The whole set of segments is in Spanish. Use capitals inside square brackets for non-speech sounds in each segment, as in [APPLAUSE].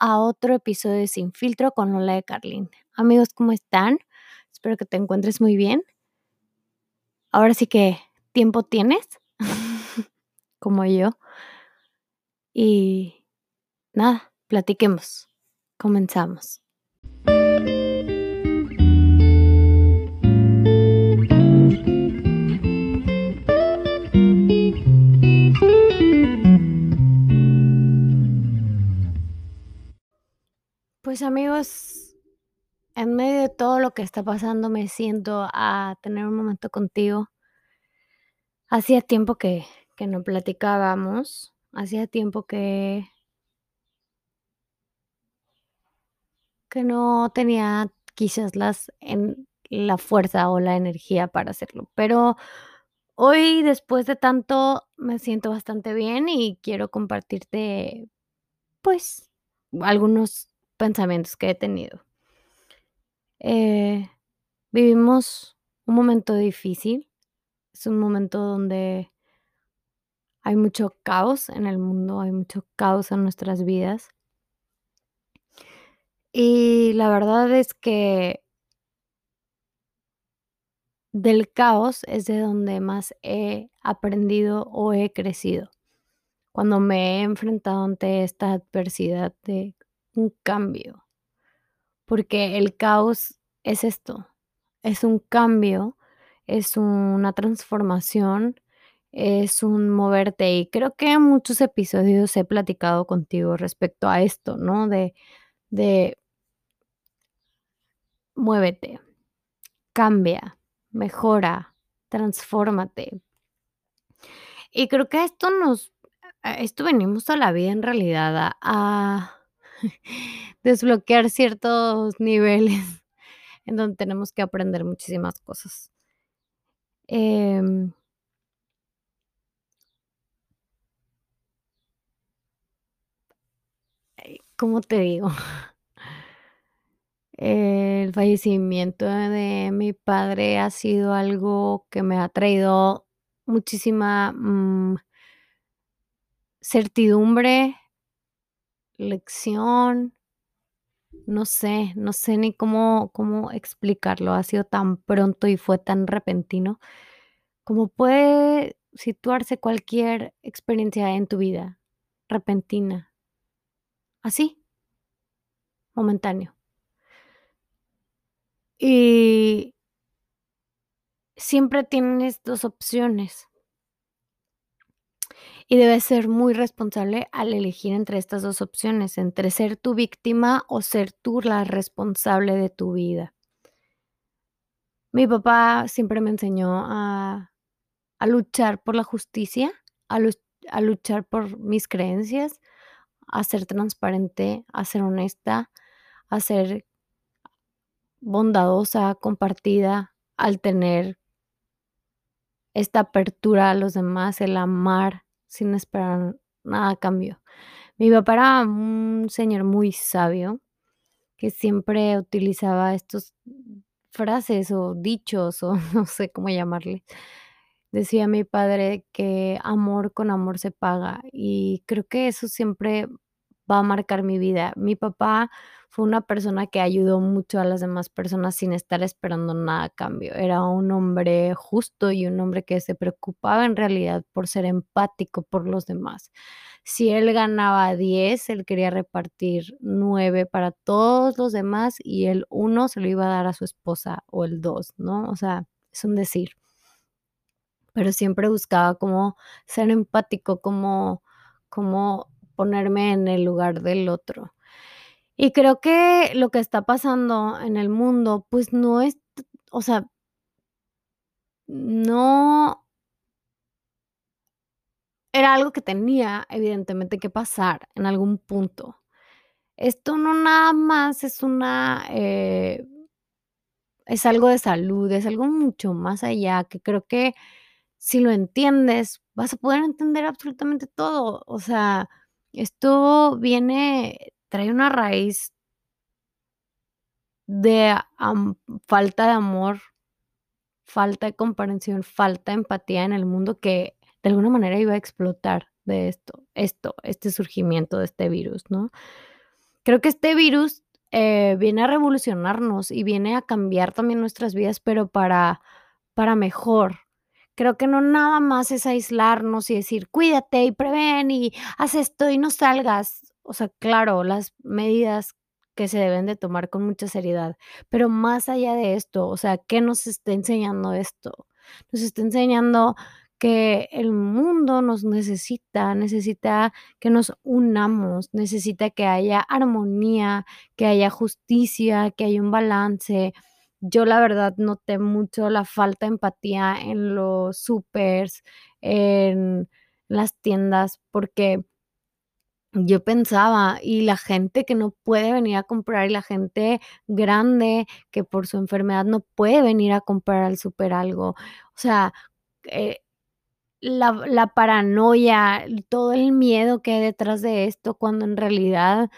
A otro episodio de Sin Filtro con Lola de Carlin. Amigos, ¿cómo están? Espero que te encuentres muy bien. Ahora sí que tiempo tienes, [LAUGHS] como yo. Y nada, platiquemos. Comenzamos. Pues amigos, en medio de todo lo que está pasando me siento a tener un momento contigo. Hacía tiempo que, que no platicábamos, hacía tiempo que, que no tenía quizás las, en, la fuerza o la energía para hacerlo, pero hoy después de tanto me siento bastante bien y quiero compartirte pues algunos pensamientos que he tenido. Eh, vivimos un momento difícil, es un momento donde hay mucho caos en el mundo, hay mucho caos en nuestras vidas. Y la verdad es que del caos es de donde más he aprendido o he crecido. Cuando me he enfrentado ante esta adversidad de un cambio, porque el caos es esto, es un cambio, es una transformación, es un moverte y creo que en muchos episodios he platicado contigo respecto a esto, ¿no? De, de muévete, cambia, mejora, transfórmate. Y creo que esto nos, esto venimos a la vida en realidad a [LAUGHS] desbloquear ciertos niveles [LAUGHS] en donde tenemos que aprender muchísimas cosas. Em ¿Cómo te digo? [LAUGHS] El fallecimiento de mi padre ha sido algo que me ha traído muchísima, mm certidumbre, lección, no sé, no sé ni cómo cómo explicarlo, ha sido tan pronto y fue tan repentino, como puede situarse cualquier experiencia en tu vida, repentina. Así. Momentáneo. Y siempre tienes 2 opciones. Y debes ser muy responsable al elegir entre estas 2 opciones, entre ser tu víctima o ser tú la responsable de tu vida. Mi papá siempre me enseñó a luchar por la justicia, a a luchar por mis creencias, a ser transparente, a ser honesta, a ser bondadosa, compartida, al tener esta apertura a los demás, el amar sin esperar nada a cambio. Mi papá era un señor muy sabio, que siempre utilizaba estos frases o dichos, o [LAUGHS] no sé cómo llamarle. Decía mi padre que amor con amor se paga, y creo que eso siempre va a marcar mi vida. Mi papá fue una persona que ayudó mucho a las demás personas sin estar esperando nada a cambio. Era un hombre justo y un hombre que se preocupaba en realidad por ser empático por los demás. Si él ganaba 10, él quería repartir 9 para todos los demás y el 1 se lo iba a dar a su esposa o el 2, ¿no? O sea, es un decir. Pero siempre buscaba como ser empático, como como ponerme en el lugar del otro. Y creo que lo que está pasando en el mundo, pues no es, o sea no era algo que tenía evidentemente que pasar en algún punto. Esto no nada más es una, eh es algo de salud, es algo mucho más allá, que creo que si lo entiendes, vas a poder entender absolutamente todo. O sea, esto viene trae una raíz de falta de amor, falta de comprensión, falta de empatía en el mundo que de alguna manera iba a explotar de esto esto, este surgimiento de este virus, ¿no? Creo que este virus, eh, viene a revolucionarnos y viene a cambiar también nuestras vidas, pero para para mejor. Creo que no nada más es aislarnos y decir: "Cuídate y prevén y haz esto y no salgas". O sea, claro, las medidas que se deben de tomar con mucha seriedad, pero más allá de esto, o sea, ¿qué nos está enseñando esto? Nos está enseñando que el mundo nos necesita, necesita que nos unamos, necesita que haya armonía, que haya justicia, que haya un balance. Yo, la verdad, noté mucho la falta de empatía en los súpers, en las tiendas, porque yo pensaba, y la gente que no puede venir a comprar, y la gente grande que por su enfermedad no puede venir a comprar al súper algo. O sea, eh, la la paranoia, todo el miedo que hay detrás de esto, cuando en realidad,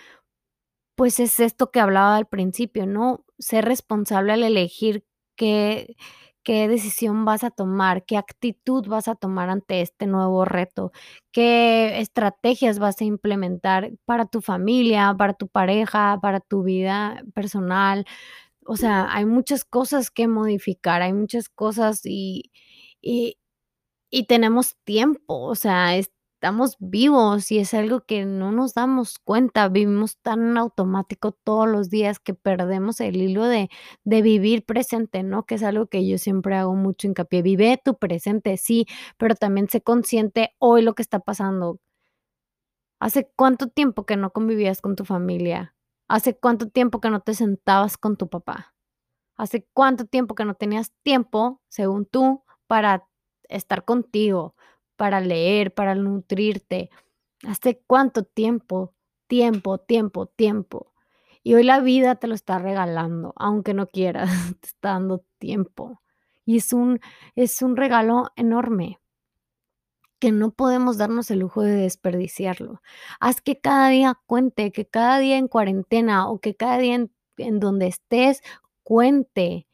pues, es esto que hablaba al principio, ¿no? Ser responsable al elegir qué qué decisión vas a tomar, qué actitud vas a tomar ante este nuevo reto, qué estrategias vas a implementar para tu familia, para tu pareja, para tu vida personal. O sea, hay muchas cosas que modificar, hay muchas cosas y y y tenemos tiempo, o sea, estamos vivos y es algo que no nos damos cuenta, vivimos tan automático todos los días que perdemos el hilo de de vivir presente, ¿no? Que es algo que yo siempre hago mucho hincapié. Vive tu presente, sí, pero también sé consciente hoy lo que está pasando. ¿Hace cuánto tiempo que no convivías con tu familia? ¿Hace cuánto tiempo que no te sentabas con tu papá? ¿Hace cuánto tiempo que no tenías tiempo, según tú, para estar contigo, para leer, para nutrirte? ¿Hace cuánto tiempo? Tiempo, tiempo, tiempo. Y hoy la vida te lo está regalando, aunque no quieras, [LAUGHS] te está dando tiempo. Y es un es un regalo enorme que no podemos darnos el lujo de desperdiciarlo. Haz que cada día cuente, que cada día en cuarentena o que cada día en en donde estés cuente.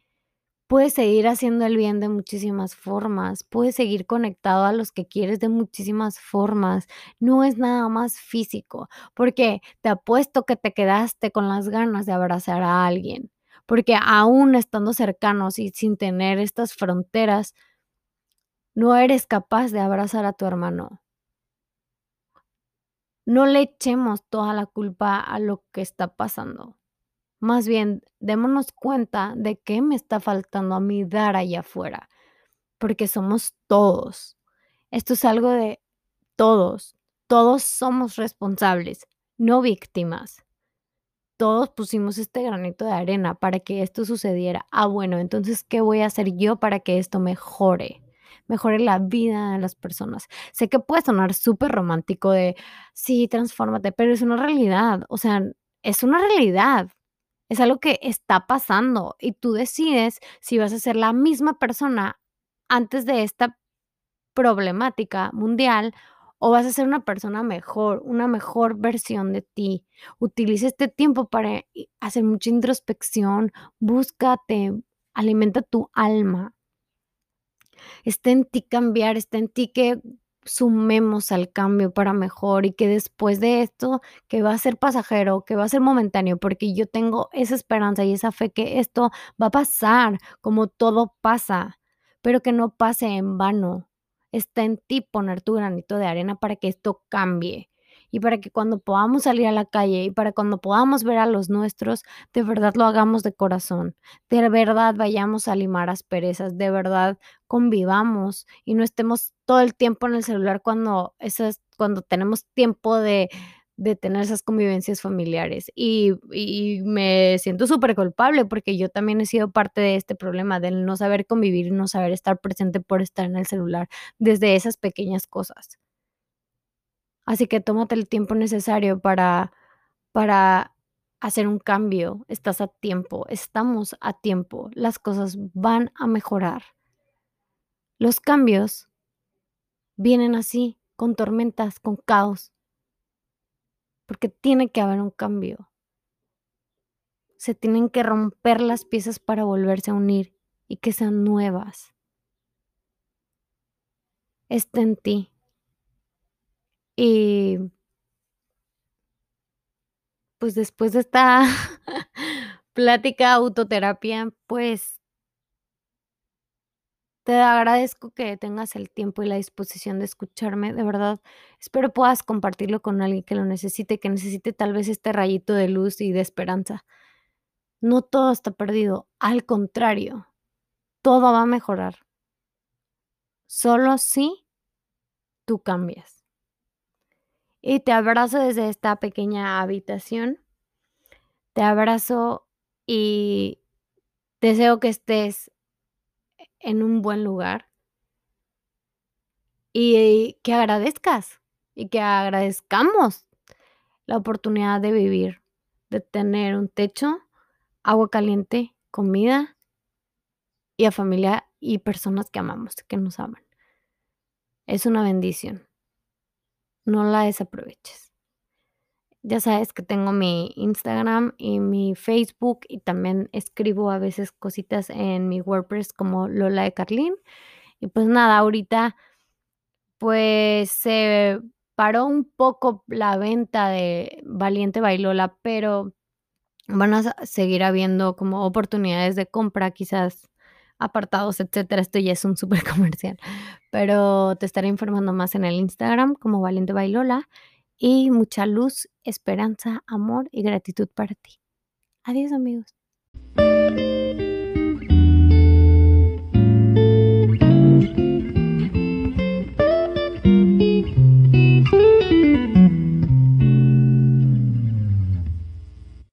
Puedes seguir haciendo el bien de muchísimas formas, puedes seguir conectado a los que quieres de muchísimas formas. No es nada más físico, porque te apuesto que te quedaste con las ganas de abrazar a alguien, porque aún estando cercanos y sin tener estas fronteras no eres capaz de abrazar a tu hermano. No le echemos toda la culpa a lo que está pasando. Más bien, démonos cuenta de qué me está faltando a mí dar allá afuera, porque somos todos. Esto es algo de todos. Todos somos responsables, no víctimas. Todos pusimos este granito de arena para que esto sucediera. Ah, bueno, entonces, ¿qué voy a hacer yo para que esto mejore? Mejore la vida de las personas. Sé que puede sonar superromántico de, sí, transfórmate, pero es una realidad, o sea, es una realidad. Es algo que está pasando y tú decides si vas a ser la misma persona antes de esta problemática mundial o vas a ser una persona mejor, una mejor versión de ti. Utiliza este tiempo para i hacer mucha introspección, búscate, alimenta tu alma. Está en ti cambiar, está en ti que sumemos al cambio para mejor y que después de esto, que va a ser pasajero, que va a ser momentáneo, porque yo tengo esa esperanza y esa fe que esto va a pasar como todo pasa, pero que no pase en vano. Está en ti poner tu granito de arena para que esto cambie y para que cuando podamos salir a la calle y para cuando podamos ver a los nuestros, de verdad lo hagamos de corazón, de verdad vayamos a limar asperezas, de verdad convivamos y no estemos todo el tiempo en el celular cuando esas cuando tenemos tiempo de de tener esas convivencias familiares. Y me siento superculpable porque yo también he sido parte de este problema del no saber convivir no saber estar presente por estar en el celular, desde esas pequeñas cosas. Así que tómate el tiempo necesario para para hacer un cambio. Estás a tiempo, estamos a tiempo, las cosas van a mejorar. Los cambios vienen así, con tormentas, con caos. Porque tiene que haber un cambio. Se tienen que romper las piezas para volverse a unir y que sean nuevas. Está en ti. Y pues, después de esta [LAUGHS] plática autoterapia, pues te agradezco que tengas el tiempo y la disposición de escucharme, de verdad, espero puedas compartirlo con alguien que lo necesite, que necesite tal vez este rayito de luz y de esperanza. No todo está perdido, al contrario, todo va a mejorar. Solo si tú cambias. Y te abrazo desde esta pequeña habitación. Te abrazo y deseo que estés en un buen lugar. Y que agradezcas, y que agradezcamos la oportunidad de vivir, de tener un techo, agua caliente, comida y a familia y personas que amamos, que nos aman. Es una bendición. No la desaproveches. Ya sabes que tengo mi Instagram y mi Facebook y también escribo a veces cositas en mi WordPress como Lola de Carlín. Y pues nada, ahorita pues se paró un poco la venta de Valiente Bailola, pero van a seguir habiendo como oportunidades de compra, quizás apartados, etcétera. Esto ya es un súper [LAUGHS] comercial, pero te estaré informando más en el Instagram como Valiente Bailola y mucha luz, esperanza, amor y gratitud para ti. Adiós amigos.